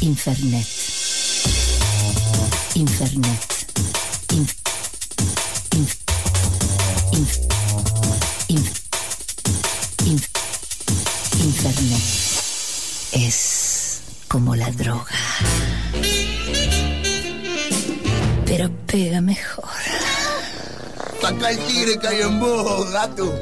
Infernet. Infernet. Inf- inf- inf- inf- inf- Infernet. Es como la droga. Pero pega mejor. Saca el tigre que hay en vos, gato.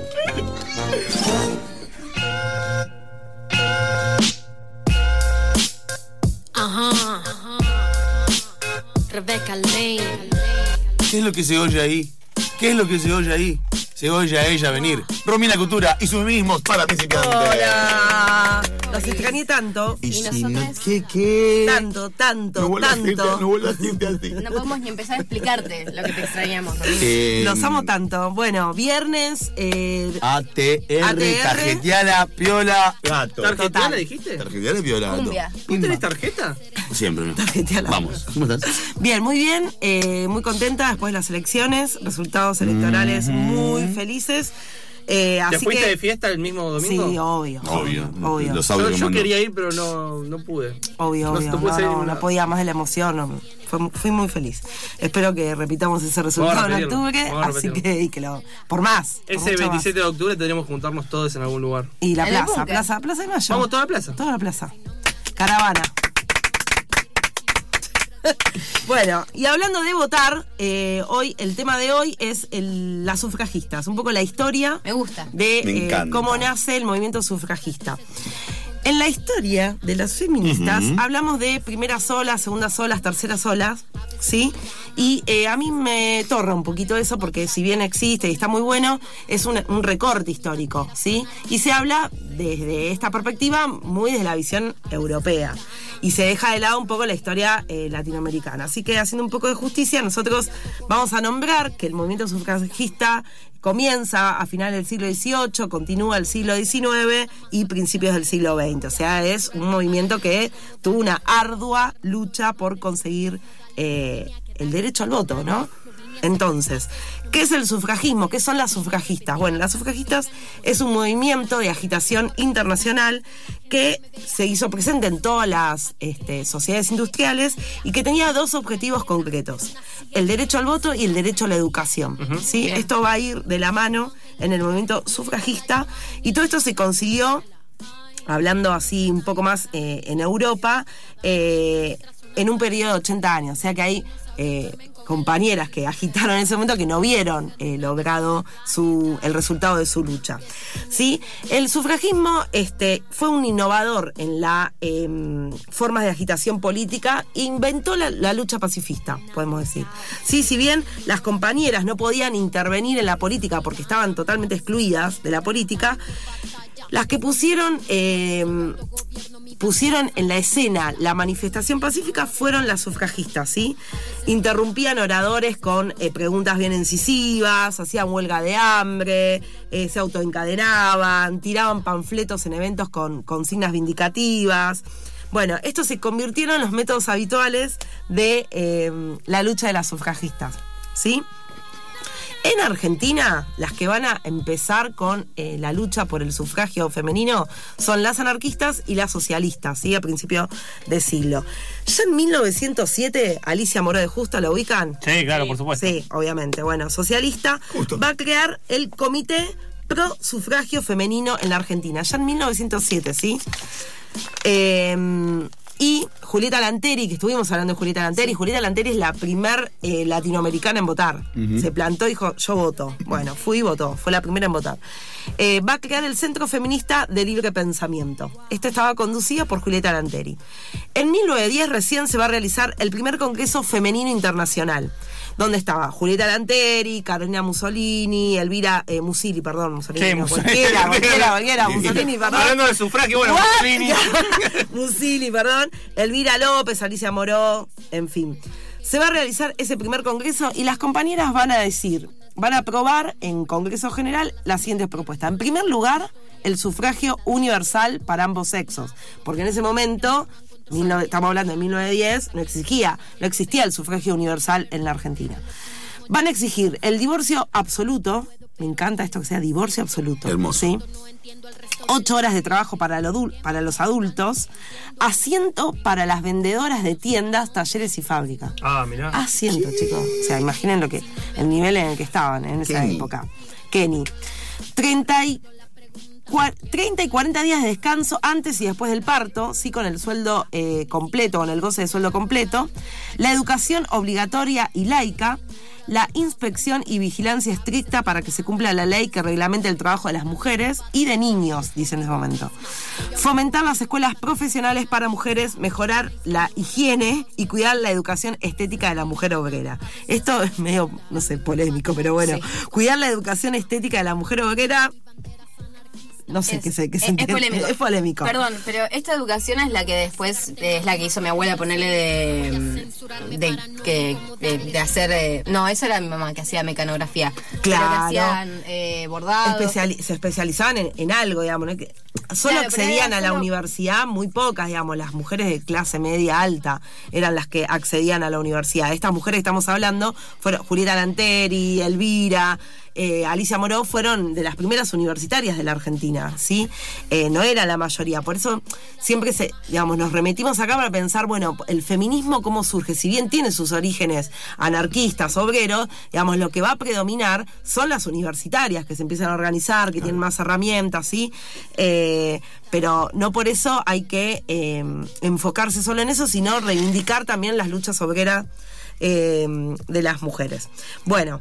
¿Qué es lo que se oye ahí? ¿Qué es lo que se oye ahí? Se oye a ella venir. Romina Cultura y sus mismos para principiantes. Hola. Los extrañé tanto. Y, Y si nosotras- no, ¿qué, qué? Tanto, tanto, vuelvas a tanto. decirte- no vuelvas a decirte así. No podemos ni empezar a explicarte lo que te extrañamos. Romina. Eh, Los amo tanto. Bueno, viernes. eh, ATR, ATR. tarjeteala, piola, gato. ¿Tarjeteala Total. dijiste? Tarjeteala, piola, gato. Cumbia. ¿Vos tenés tarjeta? Siempre. Vamos. ¿Cómo estás? Bien, muy bien. eh, muy contenta después de las elecciones. Resultados electorales muy felices. Eh, ¿Te así fuiste que. de fiesta el mismo domingo? Sí, obvio. Obvio. Obvio. Los Yo, quería ir, pero no, no pude. Obvio, No obvio. pude No, podía más de la emoción. no. Fue- fui muy feliz. Espero que repitamos ese resultado en octubre. Así que, y que lo. Por más. Ese mucho 27 de octubre tendríamos que juntarnos todos en algún lugar. Y la plaza, búnker. plaza, plaza de Mayo. Vamos toda la plaza. Toda la plaza. Caravana. Bueno, y hablando de votar, eh, hoy el tema de hoy es el- las sufragistas, un poco la historia Me gusta. de Me eh, cómo nace el movimiento sufragista. En la historia de las feministas hablamos de primeras olas, segundas olas, terceras olas, ¿sí? Y eh, a mí me torra un poquito eso porque si bien existe y está muy bueno, es un, un recorte histórico, ¿sí? Y se habla desde esta perspectiva muy desde la visión europea. Y se deja de lado un poco la historia eh, latinoamericana. Así que haciendo un poco de justicia, nosotros vamos a nombrar que el movimiento sufragista comienza a finales del siglo XVIII, continúa el siglo XIX y principios del siglo XX. O sea, es un movimiento que tuvo una ardua lucha por conseguir eh, el derecho al voto, ¿no? Entonces, ¿qué es el sufragismo? ¿Qué son las sufragistas? Bueno, las sufragistas es un movimiento de agitación internacional que se hizo presente en todas las este, sociedades industriales y que tenía dos objetivos concretos, el derecho al voto y el derecho a la educación. ¿sí? Bien. Esto va a ir de la mano en el movimiento sufragista y todo esto se consiguió hablando así un poco más eh, en Europa, eh, en un periodo de 80 años. O sea que hay eh, compañeras que agitaron en ese momento que no vieron eh, logrado su, el resultado de su lucha. ¿Sí? El sufragismo este, fue un innovador en la em, formas de agitación política, inventó la, lucha pacifista, podemos decir. Sí, si bien las compañeras no podían intervenir en la política porque estaban totalmente excluidas de la política, las que pusieron eh, pusieron en la escena la manifestación pacífica fueron las sufragistas, ¿sí? Interrumpían oradores con eh, preguntas bien incisivas, hacían huelga de hambre, eh, se autoencadenaban, tiraban panfletos en eventos con consignas vindicativas. Bueno, estos se convirtieron en los métodos habituales de eh, la lucha de las sufragistas, ¿sí? En Argentina, las que van a empezar con eh, la lucha por el sufragio femenino son las anarquistas y las socialistas, ¿sí? A principio de siglo. Ya en 1907, Alicia Moró de Justo, ¿la ubican? Sí, claro, por supuesto. Sí, obviamente. Bueno, socialista Justo. va a crear el Comité Pro Sufragio Femenino en la Argentina, ya en 1907, ¿sí? Eh, y Julieta Lanteri, que estuvimos hablando de Julieta Lanteri, Julieta Lanteri es la primer eh, latinoamericana en votar. Se plantó y dijo, yo voto. Bueno, fui y votó, fue la primera en votar. Eh, va a crear el Centro Feminista de Libre Pensamiento. Este estaba conducido por Julieta Lanteri. En 1910 recién se va a realizar el primer Congreso Femenino Internacional donde estaba Julieta Lanteri, Carolina Mussolini, Elvira eh, Musili, perdón, Mussolini, Sí, no, Mussolini. cualquiera, cualquiera, cualquiera, Mussolini, perdón. Hablando de sufragio, bueno? Mussolini. Musili, perdón. Elvira López, Alicia Moró, en fin. Se va a realizar ese primer congreso y las compañeras van a decir, van a aprobar en Congreso General las siguientes propuestas. En primer lugar, el sufragio universal para ambos sexos, porque en ese momento, 19 estamos hablando de 1910, no existía, no existía el sufragio universal en la Argentina. Van a exigir el divorcio absoluto. Me encanta esto que sea divorcio absoluto. Hermoso. ¿sí? Ocho horas de trabajo para, lo adul- para los adultos. Asiento para las vendedoras de tiendas, talleres y fábricas. Ah, mirá. Asiento, chicos. O sea, imaginen lo que, el nivel en el que estaban en esa Kenny. época. Kenny. 30 y, 30 y 40 días de descanso antes y después del parto, sí, con el sueldo eh, completo, con el goce de sueldo completo. La educación obligatoria y laica. La inspección y vigilancia estricta para que se cumpla la ley que reglamenta el trabajo de las mujeres y de niños, dice en ese momento. Fomentar las escuelas profesionales para mujeres, mejorar la higiene y cuidar la educación estética de la mujer obrera. Esto es medio, no sé, polémico, pero bueno. Cuidar la educación estética de la mujer obrera. No sé Es- qué se, qué es- es polémico. Es polémico. Perdón, pero esta educación es la que después eh, es la que hizo mi abuela ponerle de de, que, de, de hacer eh, no eso era mi mamá que hacía mecanografía Claro. que hacían eh, bordados Especiali- se especializaban en, en algo, digamos. ¿no? Que solo Claro, accedían a la universidad muy pocas, digamos. Las mujeres de clase media alta eran las que accedían a la universidad. Estas mujeres que estamos hablando fueron Julieta Lanteri, Elvira. Eh, Alicia Moró fueron de las primeras universitarias de la Argentina, ¿sí? Eh, no era la mayoría. Por eso siempre se, digamos, nos remetimos acá para pensar, bueno, el feminismo cómo surge. Si bien tiene sus orígenes anarquistas, obreros, digamos, lo que va a predominar son las universitarias que se empiezan a organizar, que tienen más herramientas, ¿sí? Eh, pero no por eso hay que eh, enfocarse solo en eso, sino reivindicar también las luchas obreras eh, de las mujeres. Bueno.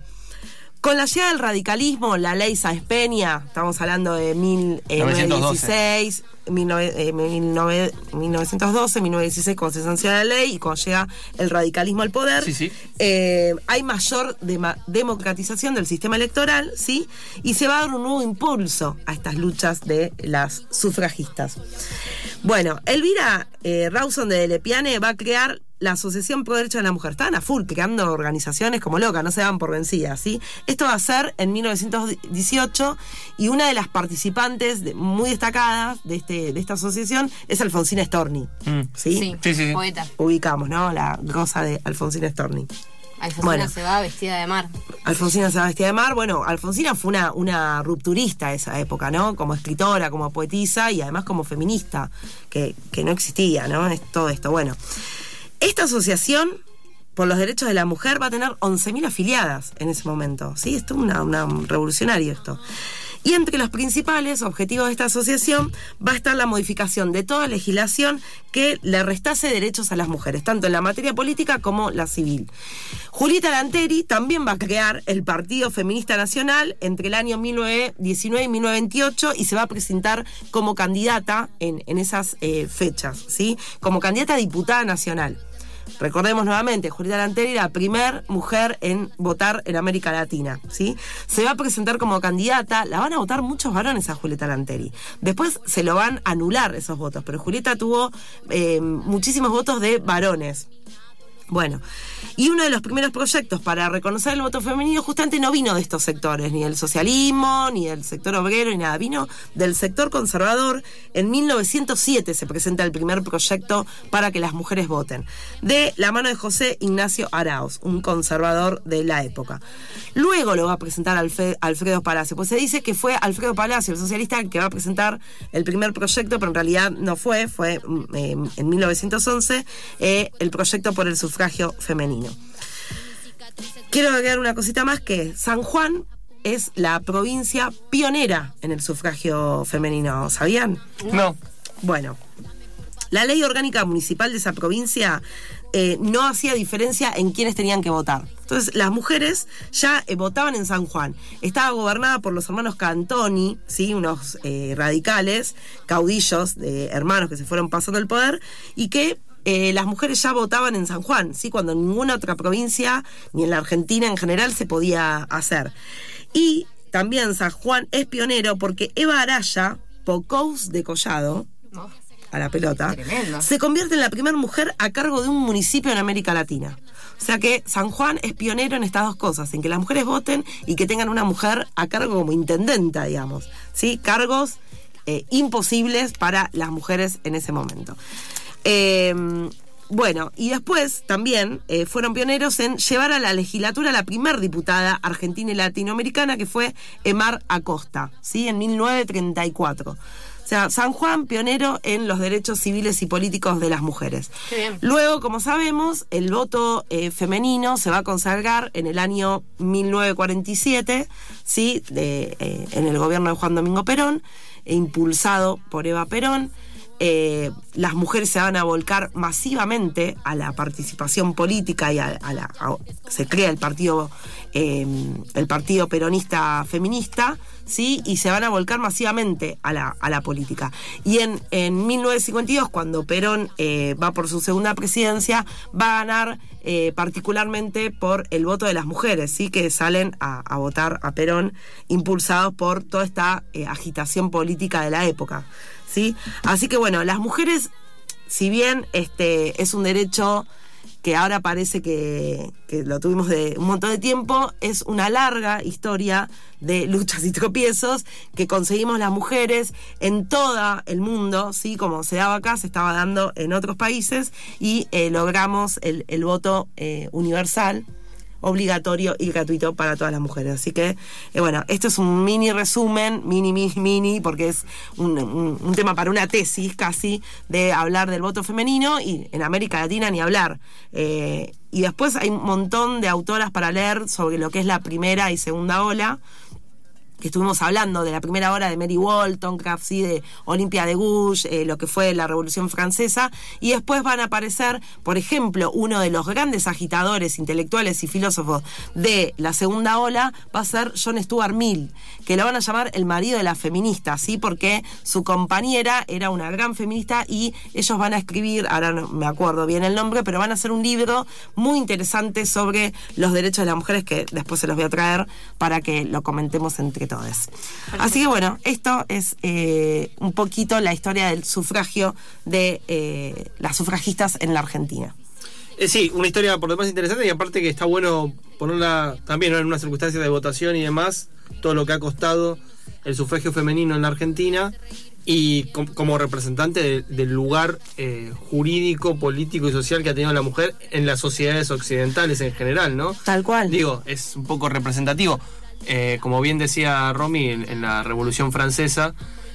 Con la llegada del radicalismo, la ley Sáenz Peña, estamos hablando de mil, eh, 1916, 19, eh, 19 1912, 1916, cuando se sanciona la ley y cuando llega el radicalismo al poder, Sí, sí. eh, hay mayor democratización del sistema electoral, ¿sí? Y se va a dar un nuevo impulso a estas luchas de las sufragistas. Bueno, Elvira eh, Rawson de Lepiane va a crear la Asociación Pro Derecho de la Mujer. Estaban a full creando organizaciones como locas, no se dan por vencidas, ¿sí? Esto va a ser en 1918 y una de las participantes de- muy destacadas de, este, de esta asociación es Alfonsina Storni, Mm. ¿sí? sí, Sí, sí, sí. poeta Ubicamos, ¿no? La rosa de Alfonsina Storni. Alfonsina Bueno. se va vestida de mar Alfonsina Sebastián de Mar, bueno, Alfonsina fue una, una rupturista de esa época, ¿no? Como escritora, como poetisa y además como feminista, que, que no existía, ¿no? Es todo esto. Bueno, esta asociación por los derechos de la mujer va a tener 11.000 afiliadas en ese momento, ¿sí? Esto es una, una- un revolucionario esto. Y entre los principales objetivos de esta asociación va a estar la modificación de toda legislación que le restase derechos a las mujeres, tanto en la materia política como la civil. Julieta Lanteri también va a crear el Partido Feminista Nacional entre el año 1919 y 1928 y se va a presentar como candidata en, en esas eh, fechas, ¿sí? Como candidata a diputada nacional. Recordemos nuevamente, Julieta Lanteri la primer mujer en votar en América Latina, ¿sí? Se va a presentar como candidata, la van a votar muchos varones a Julieta Lanteri. Después se lo van a anular esos votos, pero Julieta tuvo eh, muchísimos votos de varones. Bueno, y uno de los primeros proyectos para reconocer el voto femenino justamente no vino de estos sectores, ni del socialismo, ni del sector obrero, ni nada, vino del sector conservador. En 1907 se presenta el primer proyecto para que las mujeres voten, de la mano de José Ignacio Arauz, un conservador de la época. Luego lo va a presentar Alfredo Palacio, pues se dice que fue Alfredo Palacio, el socialista, el que va a presentar el primer proyecto, pero en realidad no fue, fue mm, eh, en 1911 eh, el proyecto por el sufragio femenino. Quiero agregar una cosita más que San Juan es la provincia pionera en el sufragio femenino, ¿sabían? No. Bueno, la ley orgánica municipal de esa provincia eh, no hacía diferencia en quiénes tenían que votar. Entonces, las mujeres ya eh, votaban en San Juan. Estaba gobernada por los hermanos Cantoni, ¿sí? unos eh, radicales, caudillos de hermanos que se fueron pasando el poder, y que eh, las mujeres ya votaban en San Juan, ¿sí? cuando en ninguna otra provincia, ni en la Argentina en general, se podía hacer. Y también San Juan es pionero porque Eva Araya, Pocous de Collado, No. a la pelota, Tremendo. se convierte en la primera mujer a cargo de un municipio en América Latina. O sea que San Juan es pionero en estas dos cosas, en que las mujeres voten y que tengan una mujer a cargo como intendenta, digamos. ¿sí? Cargos eh, imposibles para las mujeres en ese momento. Eh, bueno, y después también eh, fueron pioneros en llevar a la legislatura a la primer diputada argentina y latinoamericana, que fue Emar Acosta, ¿sí? En 1934. O sea, San Juan, pionero en los derechos civiles y políticos de las mujeres. Qué bien. Luego, como sabemos, el voto eh, femenino se va a consagrar en el año 1947, ¿sí? De, eh, en el gobierno de Juan Domingo Perón, e impulsado por Eva Perón. Eh, las mujeres se van a volcar masivamente a la participación política y a, la se crea el partido eh, el partido peronista feminista sí y se van a volcar masivamente a la, a la política. Y en, en 1952 cuando Perón eh, va por su segunda presidencia va a ganar eh, particularmente por el voto de las mujeres sí que salen a, votar a Perón impulsados por toda esta agitación política de la época ¿sí? Así que bueno, las mujeres, si bien este es un derecho que ahora parece que, que lo tuvimos de un montón de tiempo, es una larga historia de luchas y tropiezos que conseguimos las mujeres en todo el mundo, ¿sí? como se daba acá, se estaba dando en otros países y eh, logramos el, el voto eh, universal obligatorio y gratuito para todas las mujeres. Así que, eh, bueno, esto es un mini resumen, mini, mini, mini, porque es un, un- tema para una tesis casi de hablar del voto femenino y en América Latina ni hablar. Eh, y después hay un montón de autoras para leer sobre lo que es la primera y segunda ola que estuvimos hablando de la primera hora de Mary ¿sí? de Olimpia de Gouges, eh, lo que fue la Revolución Francesa, y después van a aparecer, por ejemplo, uno de los grandes agitadores intelectuales y filósofos de la segunda ola va a ser John Stuart Mill, que lo van a llamar el marido de la feminista, ¿sí? porque su compañera era una gran feminista y ellos van a escribir, ahora no me acuerdo bien el nombre, pero van a hacer un libro muy interesante sobre los derechos de las mujeres que después se los voy a traer para que lo comentemos entre todos. Así que bueno, esto es eh, un poquito la historia del sufragio de eh, las sufragistas en la Argentina. Eh, sí, una historia por lo demás interesante y aparte que está bueno ponerla también ¿no? en una circunstancia de votación y demás, todo lo que ha costado el sufragio femenino en la Argentina y com- como representante de- del lugar eh, jurídico, político y social que ha tenido la mujer en las sociedades occidentales en general, ¿no? Tal cual. Digo, es un poco representativo. Eh, como bien decía Romy, en, en la Revolución Francesa,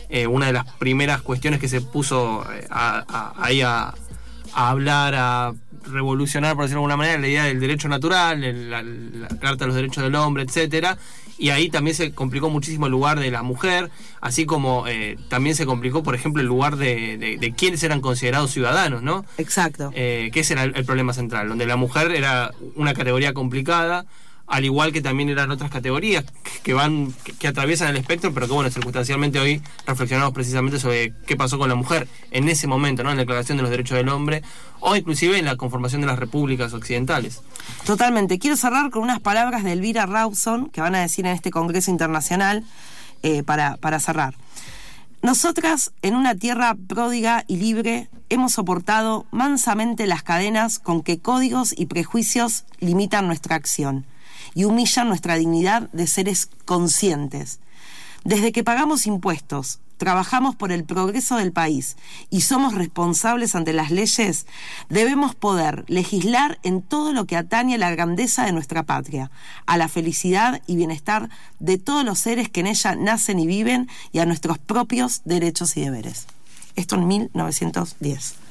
eh, una de las primeras cuestiones que se puso eh, a- a- ahí a, a hablar, a revolucionar, por decirlo de alguna manera, la idea del derecho natural, el- la, la Carta de los Derechos del Hombre, etcétera. Y ahí también se complicó muchísimo el lugar de la mujer, así como eh, también se complicó, por ejemplo, el lugar de, de, de quiénes eran considerados ciudadanos, ¿no? Exacto. eh, que ese era el, el problema central, donde la mujer era una categoría complicada, al igual que también eran otras categorías que- van, que atraviesan el espectro, pero que bueno, circunstancialmente hoy reflexionamos precisamente sobre qué pasó con la mujer en ese momento, ¿no? En la Declaración de los Derechos del Hombre, o inclusive en la conformación de las repúblicas occidentales. Totalmente. Quiero cerrar con unas palabras de Elvira Rawson que van a decir en este Congreso Internacional eh, para, para cerrar. Nosotras, en una tierra pródiga y libre, hemos soportado mansamente las cadenas con que códigos y prejuicios limitan nuestra acción y humillan nuestra dignidad de seres conscientes. Desde que pagamos impuestos, trabajamos por el progreso del país y somos responsables ante las leyes, debemos poder legislar en todo lo que atañe a la grandeza de nuestra patria, a la felicidad y bienestar de todos los seres que en ella nacen y viven y a nuestros propios derechos y deberes. Esto en 1910.